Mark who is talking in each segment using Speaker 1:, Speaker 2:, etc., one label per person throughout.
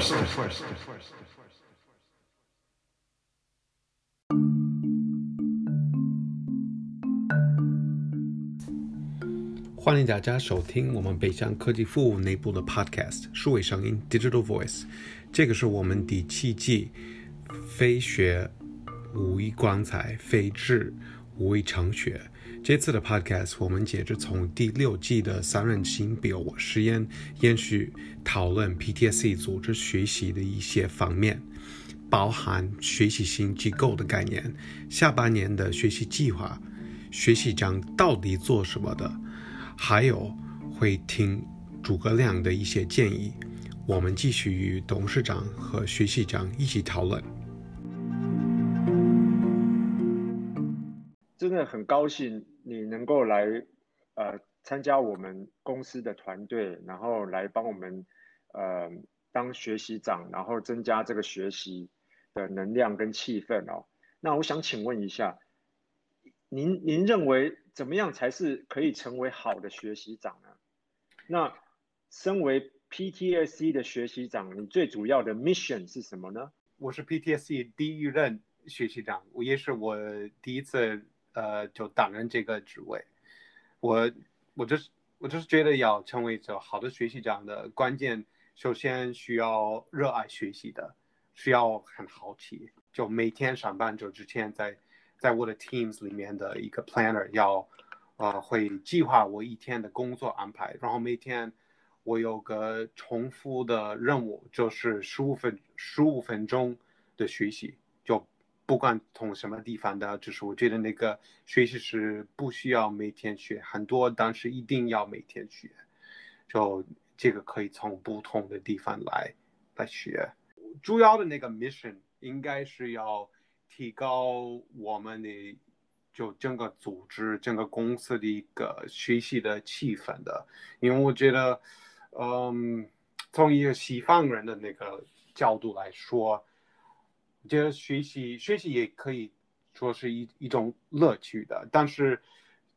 Speaker 1: first. 欢迎大家收听我们北向科技服务内部的 Podcast 数位声音 Digital Voice。这个是我们第七季，非学无益光彩，非知无益成学。这次的 Podcast 我们接着从第六季的三人行比尔实验延续讨论 PTSD 组织学习的一些方面，包含学习型机构的概念，下半年的学习计划，学习长到底做什么的。还有会听诸葛亮的一些建议，我们继续与董事长和学习长一起讨论。
Speaker 2: 真的很高兴你能够来，呃，参加我们公司的团队，然后来帮我们，呃，当学习长，然后增加这个学习的能量跟气氛哦。那我想请问一下，您您认为？怎么样才是可以成为好的学习长呢？那身为 PTSD 的学习长，你最主要的 mission 是什么呢？
Speaker 3: 我是 PTSD 第一任学习长，我也是我第一次呃就担任这个职位。我我就是我就是觉得要成为一个好的学习长的关键，首先需要热爱学习的，需要很好奇，就每天上班就之前在。在我的 Teams 里面的一个 Planner 要，呃，会计划我一天的工作安排，然后每天我有个重复的任务，就是十五分十五分钟的学习，不管从什么地方的，就是我觉得那个学习是不需要每天学很多，但是一定要每天学，就这个可以从不同的地方来来学，主要的那个 Mission 应该是要。提高我们的就整个组织、整个公司的一个学习的气氛的，因为我觉得，嗯，从一个西方人的那个角度来说，觉得学习学习也可以说是一一种乐趣的，但是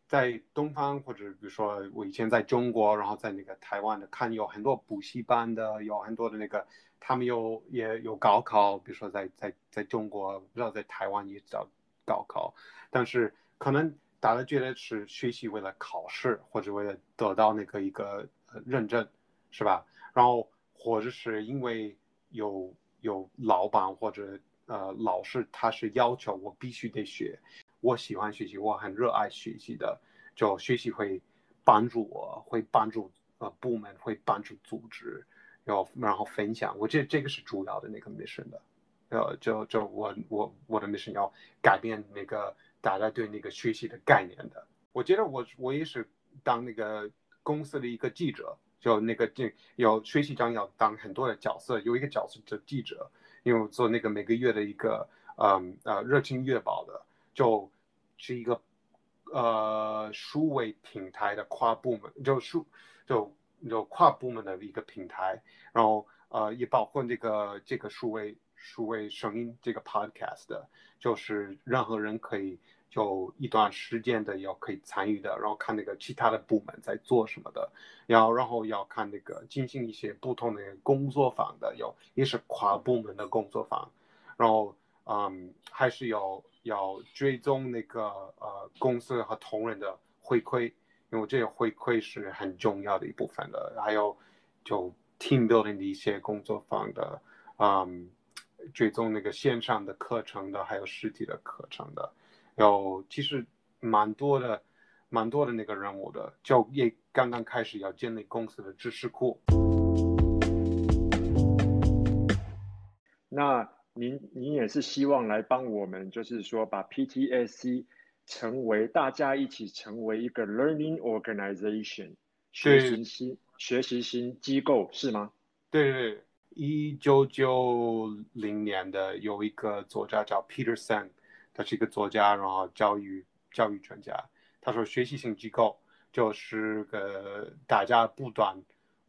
Speaker 3: 在东方或者比如说我以前在中国，然后在那个台湾的看有很多补习班的，有很多的那个。他们有也有高考，比如说在在在中国，不知道在台湾也叫高考，但是可能大家觉得是学习为了考试或者为了得到那个一个认证，是吧？然后或者是因为有有老板或者呃老师，他是要求我必须得学，我喜欢学习，我很热爱学习的，就学习会帮助我，会帮助呃部门，会帮助组织。要然后分享，我觉得这个是主要的那个 mission 的，呃，就就我我我的 mission 要改变那个大家对那个学习的概念的。我觉得我我也是当那个公司的一个记者，就那个这有学习长要当很多的角色，有一个角色是记者，因为我做那个每个月的一个嗯呃热情月报的，就是一个呃数位平台的跨部门，就数就。就跨部门的一个平台，然后呃也包括这个这个数位数位声音这个 podcast 的，就是任何人可以就一段时间的要可以参与的，然后看那个其他的部门在做什么的，要然后要看那个进行一些不同的工作坊的，有也是跨部门的工作坊，然后嗯还是要要追踪那个呃公司和同仁的回馈。因为这个回馈是很重要的一部分的，还有就 team building 的一些工作坊的，嗯，追踪那个线上的课程的，还有实体的课程的，有其实蛮多的，蛮多的那个任务的，就也刚刚开始要建立公司的知识库。
Speaker 2: 那您您也是希望来帮我们，就是说把 PTSC 成为大家一起成为一个 learning organization，学习新学习新机构是吗？
Speaker 3: 对对，一九九零年的有一个作家叫 Peter Senge，他是一个作家，然后教育教育专家。他说，学习型机构就是个大家不断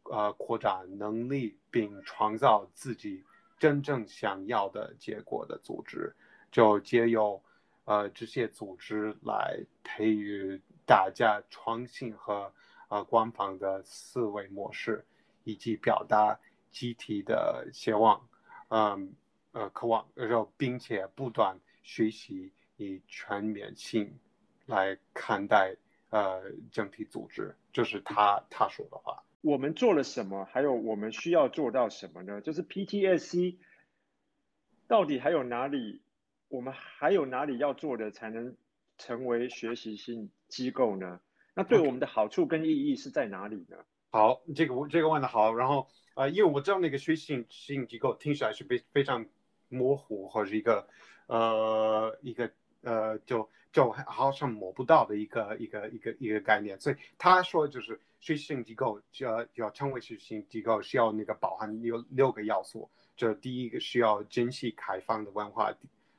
Speaker 3: 呃扩展能力，并创造自己真正想要的结果的组织，就借由。呃，这些组织来培育大家创新和呃官方的思维模式，以及表达集体的希望，嗯呃渴望，然后并且不断学习，以全面性来看待呃整体组织，就是他他说的话。
Speaker 2: 我们做了什么？还有我们需要做到什么呢？就是 PTSC 到底还有哪里？我们还有哪里要做的，才能成为学习性机构呢？那对我们的好处跟意义是在哪里呢？
Speaker 3: 好，这个这个问的好。然后呃，因为我知道那个学习性性机构听起来是非非常模糊，或者一个呃一个呃就就好像摸不到的一个一个一个一个概念。所以他说就是学习性机构就要要成为学习性机构，需要那个包含有六个要素。就第一个需要珍惜开放的文化，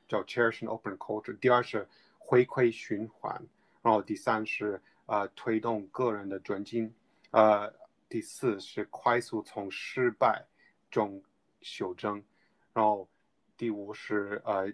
Speaker 3: 叫 cherish an open culture。第二是回馈循环，然后第三是。呃，推动个人的专精。呃，第四是快速从失败中修正，然后第五是呃，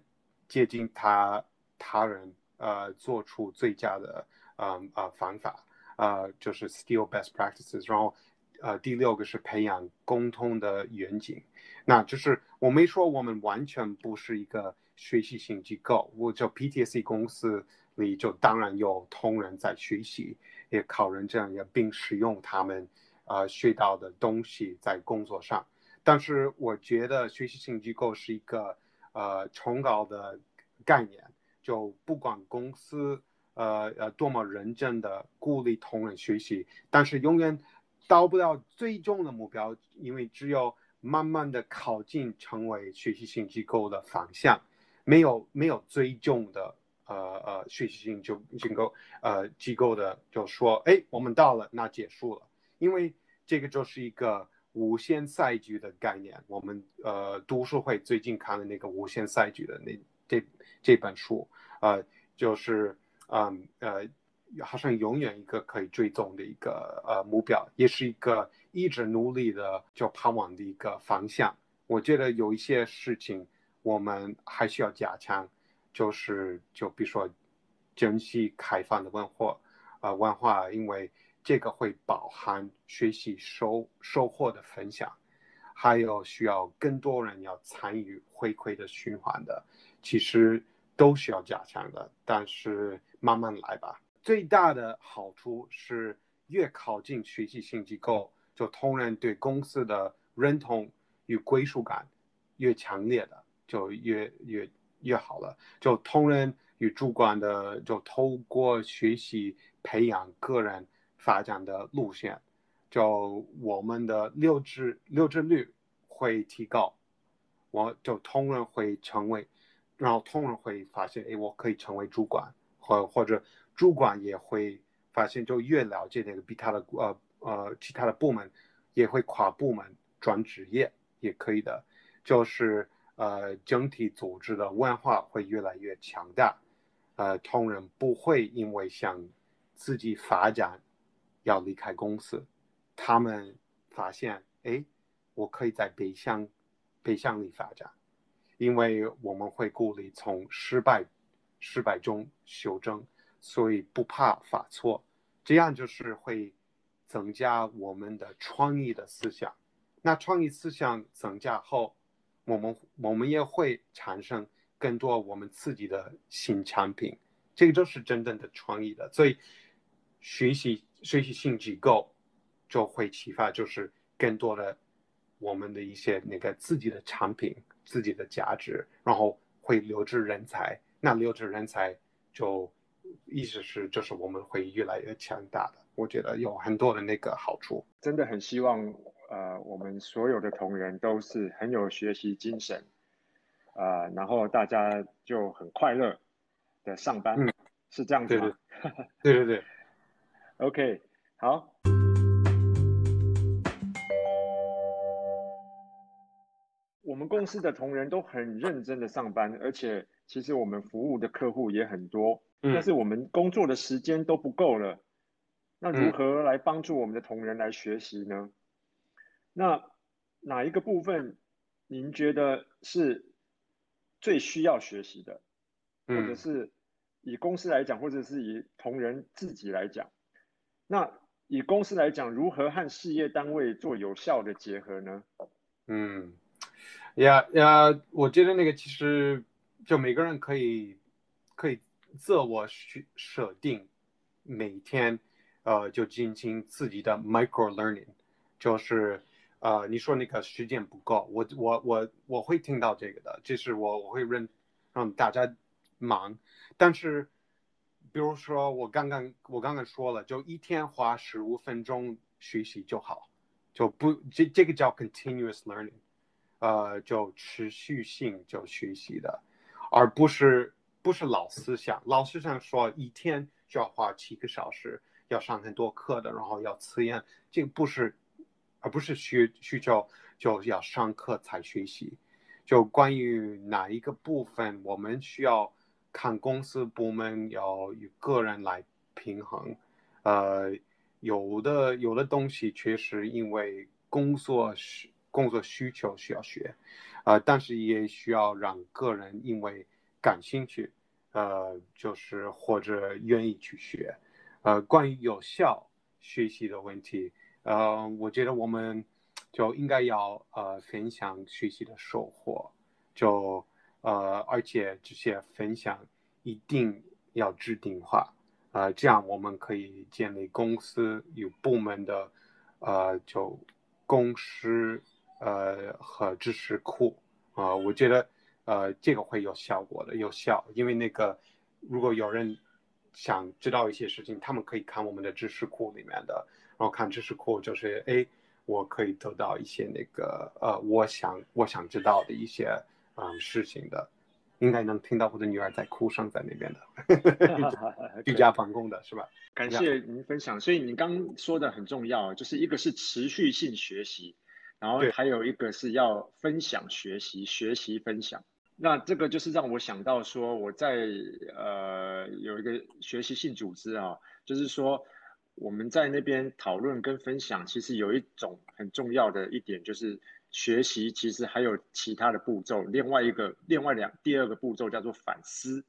Speaker 3: 接近他他人，呃，做出最佳的，嗯呃方法，呃，就是 steal best practices。然后，呃，第六个是培养共通的远景。那就是我没说我们完全不是一个学习型机构，我叫 PTSC 公司。里就当然有同仁在学习，也考人这样，也并使用他们呃学到的东西在工作上。但是我觉得学习型机构是一个呃崇高的概念，就不管公司呃呃多么认真的鼓励同仁学习，但是永远到不了最终的目标，因为只有慢慢的靠近成为学习性机构的方向，没有没有最终的。呃呃，学习性就机构呃机构的就说，哎，我们到了，那结束了，因为这个就是一个无限赛局的概念。我们呃读书会最近看了那个无限赛局的那这这本书，呃，就是嗯呃，好像永远一个可以追踪的一个呃目标，也是一个一直努力的就盼望的一个方向。我觉得有一些事情我们还需要加强。就是就比如说，珍惜开放的文化，呃，文化，因为这个会包含学习收收获的分享，还有需要更多人要参与回馈的循环的，其实都需要加强的，但是慢慢来吧。最大的好处是越靠近学习性机构，就同仁对公司的认同与归属感越强烈的，就越越。越好了，就同仁与主管的，就透过学习培养个人发展的路线，就我们的留职留职率会提高，我就同仁会成为，然后同仁会发现，哎，我可以成为主管，或或者主管也会发现，就越了解那个比他的呃呃其他的部门，也会跨部门转职业也可以的，就是。呃，整体组织的文化会越来越强大，呃，同仁不会因为想自己发展要离开公司，他们发现，哎，我可以在北向北向里发展，因为我们会鼓励从失败失败中修正，所以不怕犯错，这样就是会增加我们的创意的思想，那创意思想增加后。我们我们也会产生更多我们自己的新产品，这个就是真正的创意的。所以学习学习性机构就会启发，就是更多的我们的一些那个自己的产品、自己的价值，然后会留置人才。那留置人才就意思是就是我们会越来越强大的。我觉得有很多的那个好处，
Speaker 2: 真的很希望。呃，我们所有的同仁都是很有学习精神，呃，然后大家就很快乐的上班，嗯、是这样子吗？
Speaker 3: 对对对，对
Speaker 2: ，OK，好。我们公司的同仁都很认真的上班，而且其实我们服务的客户也很多，嗯、但是我们工作的时间都不够了，那如何来帮助我们的同仁来学习呢？那哪一个部分您觉得是最需要学习的，或者是以公司来讲，或者是以同仁自己来讲？那以公司来讲，如何和事业单位做有效的结合呢？
Speaker 3: 嗯，呀呀，我觉得那个其实就每个人可以可以自我设设定每天呃就进行自己的 micro learning，就是呃你说那个时间不够，我我我我会听到这个的，这是我我会让让大家忙，但是比如说我刚刚我刚刚说了，就一天花十五分钟学习就好。就不这这个叫 continuous learning，呃，就持续性就学习的，而不是不是老思想。老思想说一天就要花七个小时，要上很多课的，然后要测验，这个不是，而不是需需求就要上课才学习。就关于哪一个部分，我们需要看公司部门要与个人来平衡，呃。有的有的东西确实因为工作需工作需求需要学，呃，但是也需要让个人因为感兴趣，呃，就是或者愿意去学，呃，关于有效学习的问题，呃，我觉得我们就应该要呃分享学习的收获，就呃而且这些分享一定要制定化。呃，这样我们可以建立公司与部门的，呃，就公司呃和知识库啊，呃，我觉得呃这个会有效果的，有效，因为那个如果有人想知道一些事情，他们可以看我们的知识库里面的，然后看知识库就是，哎，我可以得到一些那个呃，我想我想知道的一些嗯，呃，事情的。应该能听到我的女儿在哭声在那边的，居家防控的是吧？
Speaker 2: 感谢您分享。所以你刚刚说的很重要，就是一个是持续性学习，然后还有一个是要分享学习，学习分享。那这个就是让我想到说，我在呃有一个学习性组织啊，就是说我们在那边讨论跟分享，其实有一种很重要的一点就是。学习其实还有其他的步骤，另外一个、另外两第二个步骤叫做反思，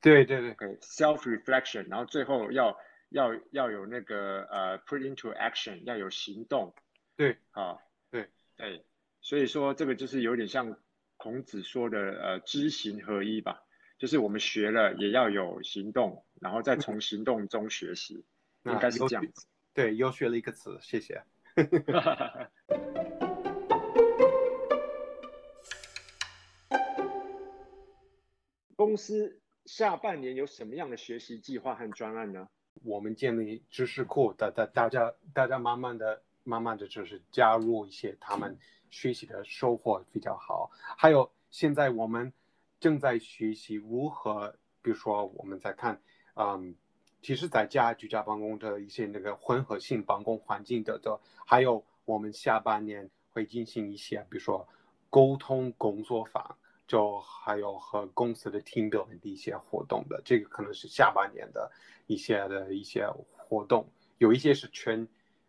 Speaker 3: 对对对
Speaker 2: ，self reflection，然后最后要要要有那个呃、uh, put into action，要有行动，
Speaker 3: 对，
Speaker 2: 啊，
Speaker 3: 对。
Speaker 2: 对，所以说这个就是有点像孔子说的呃知行合一吧，就是我们学了也要有行动，然后再从行动中学习，嗯、应该是这样子，
Speaker 3: 对，又学了一个词，谢谢。
Speaker 2: 公司下半年有什么样的学习计划和专案呢？
Speaker 3: 我们建立知识库，大大大家大家慢慢的、慢慢的就是加入一些他们学习的收获比较好。还有现在我们正在学习如何，比如说我们在看，嗯，其实在家居家办公的一些那个混合性办公环境的的，还有我们下半年会进行一些，比如说沟通工作坊。就还有和公司的 team building 的一些活动的，这个可能是下半年的一些的一些活动，有一些是全，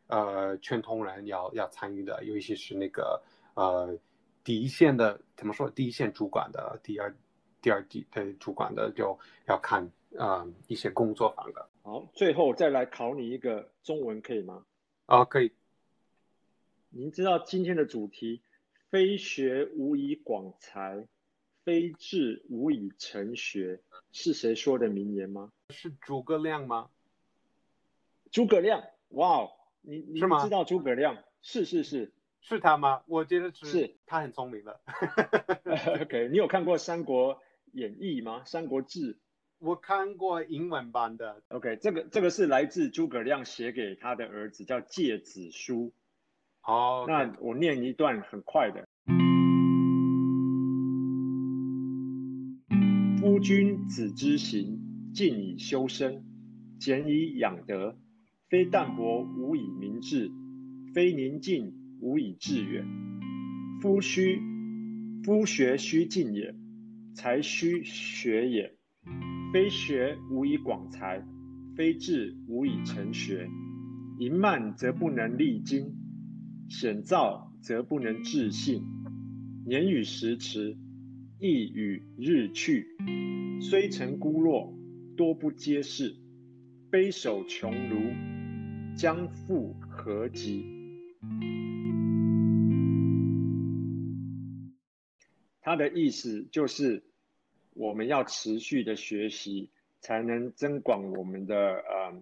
Speaker 3: 呃，全同仁要要参与的，有一些是那个呃第一线的，怎么说？第一线主管的，第二第二级的主管的就要看啊、呃、一些工作坊的。
Speaker 2: 好，最后再来考你一个中文可以吗？
Speaker 3: 啊，可以。
Speaker 2: 您知道今天的主题“非学无以广才”。非志无以成学，是谁说的名言吗？
Speaker 3: 是诸葛亮吗？
Speaker 2: 诸葛亮，哇哦，你你知道诸葛亮？是是是，
Speaker 3: 是他吗？我觉得是，
Speaker 2: 是
Speaker 3: 他很聪明的。
Speaker 2: OK，你有看过《三国演义》吗？《三国志》？
Speaker 3: 我看过英文版的。
Speaker 2: OK，这个这个是来自诸葛亮写给他的儿子，叫《诫子书》。
Speaker 3: 好，
Speaker 2: 那我念一段很快的。君子之行，静以修身，俭以养德。非淡泊无以明志，非宁静无以致远。夫虚，夫学须静也，才须学也。非学无以广才，非志无以成学。盈慢则不能励精，险躁则不能治性。年与时迟，一与日去。虽成孤落，多不接世；悲守穷庐，将复何及？它的意思就是我们要持续的学习，才能增广我们的呃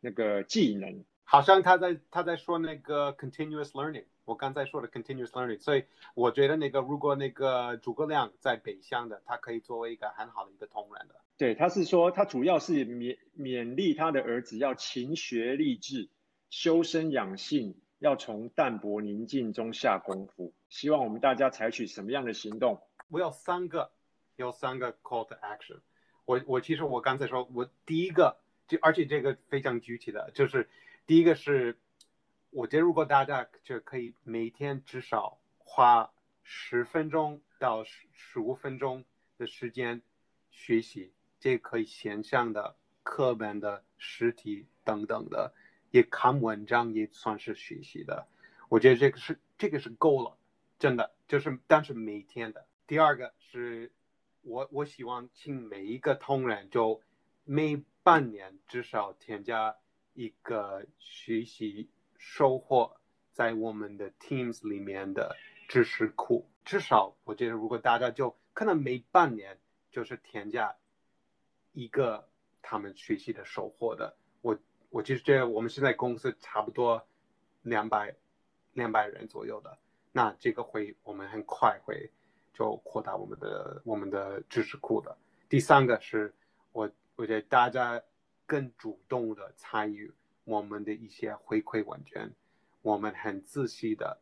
Speaker 2: 那个技能。
Speaker 3: 好像他在他在说那个 continuous learning，我刚才说的 continuous learning，所以我觉得那个如果那个诸葛亮在北乡的，他可以作为一个很好的一个同仁的。
Speaker 2: 对，他是说他主要是勉勉励他的儿子要勤学立志，修身养性，要从淡泊宁静中下功夫。希望我们大家采取什么样的行动？
Speaker 3: 我有三个，有三个 call to action。我我其实我刚才说，我第一个就而且这个非常具体的就是。第一个是，我觉得如果大家就可以每天至少花十分钟到十十五分钟的时间学习，这可以线上的课本的实体等等的，也看文章也算是学习的。我觉得这个是这个是够了，真的就是但是每天的。第二个是我我希望请每一个同仁就每半年至少添加。一个学习收获在我们的 Teams 里面的知识库，至少我觉得，如果大家就可能每半年就是添加一个他们学习的收获的，我我其实觉得我们现在公司差不多两百两百人左右的，那这个会我们很快会就扩大我们的我们的知识库的。第三个是我我觉得大家。更主动的参与我们的一些回馈问卷，我们很仔细的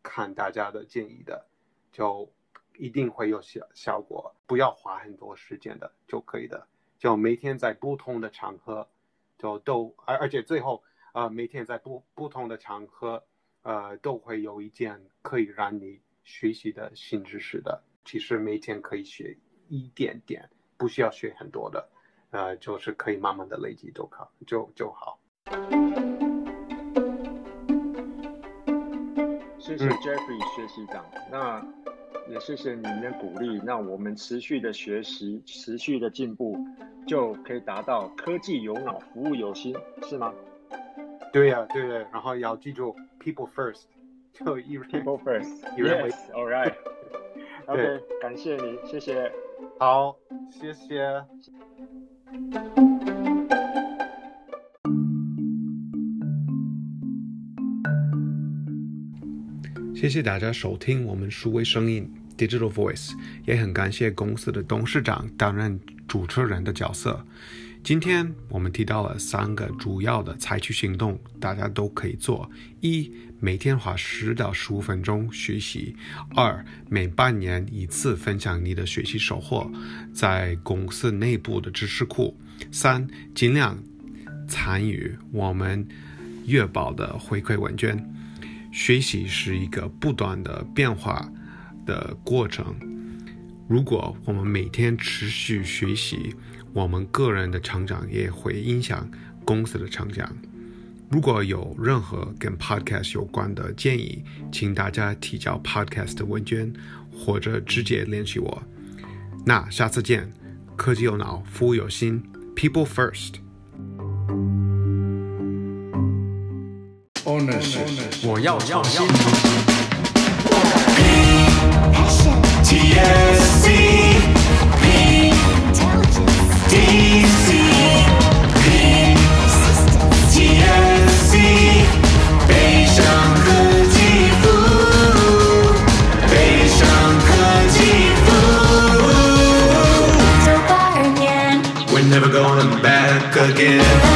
Speaker 3: 看大家的建议的，就一定会有效效果。不要花很多时间的就可以的，就每天在不同的场合，就都而而且最后呃每天在不不同的场合，呃都会有一件可以让你学习的新知识的。其实每天可以学一点点，不需要学很多的。呃，就是可以慢慢的累积就好，就就好。
Speaker 2: 谢谢 Jeffrey 学习长，嗯、那也谢谢您的鼓励。那我们持续的学习，持续的进步，就可以达到科技有脑，服务有心，是吗？
Speaker 3: 对呀、啊，对呀、啊。然后要记住 people first，就一
Speaker 2: people first，yes，all right。OK，感谢你，谢谢。
Speaker 3: 好，谢谢。
Speaker 1: 谢谢大家收听我们数位声音 Digital Voice，也很感谢公司的董事长担任主持人的角色。今天我们提到了三个主要的采取行动，大家都可以做：一、每天花十到十五分钟学习；二、每半年一次分享你的学习收获，在公司内部的知识库；三、尽量参与我们月报的回馈问卷。学习是一个不断的变化的过程，如果我们每天持续学习，我们个人的成长也会影响公司的成长。如果有任何跟 Podcast 有关的建议，请大家提交 Podcast 的问卷，或者直接联系我。那下次见，科技有脑，服务有心，People First。
Speaker 4: 我要创新。
Speaker 5: 科技服务，We're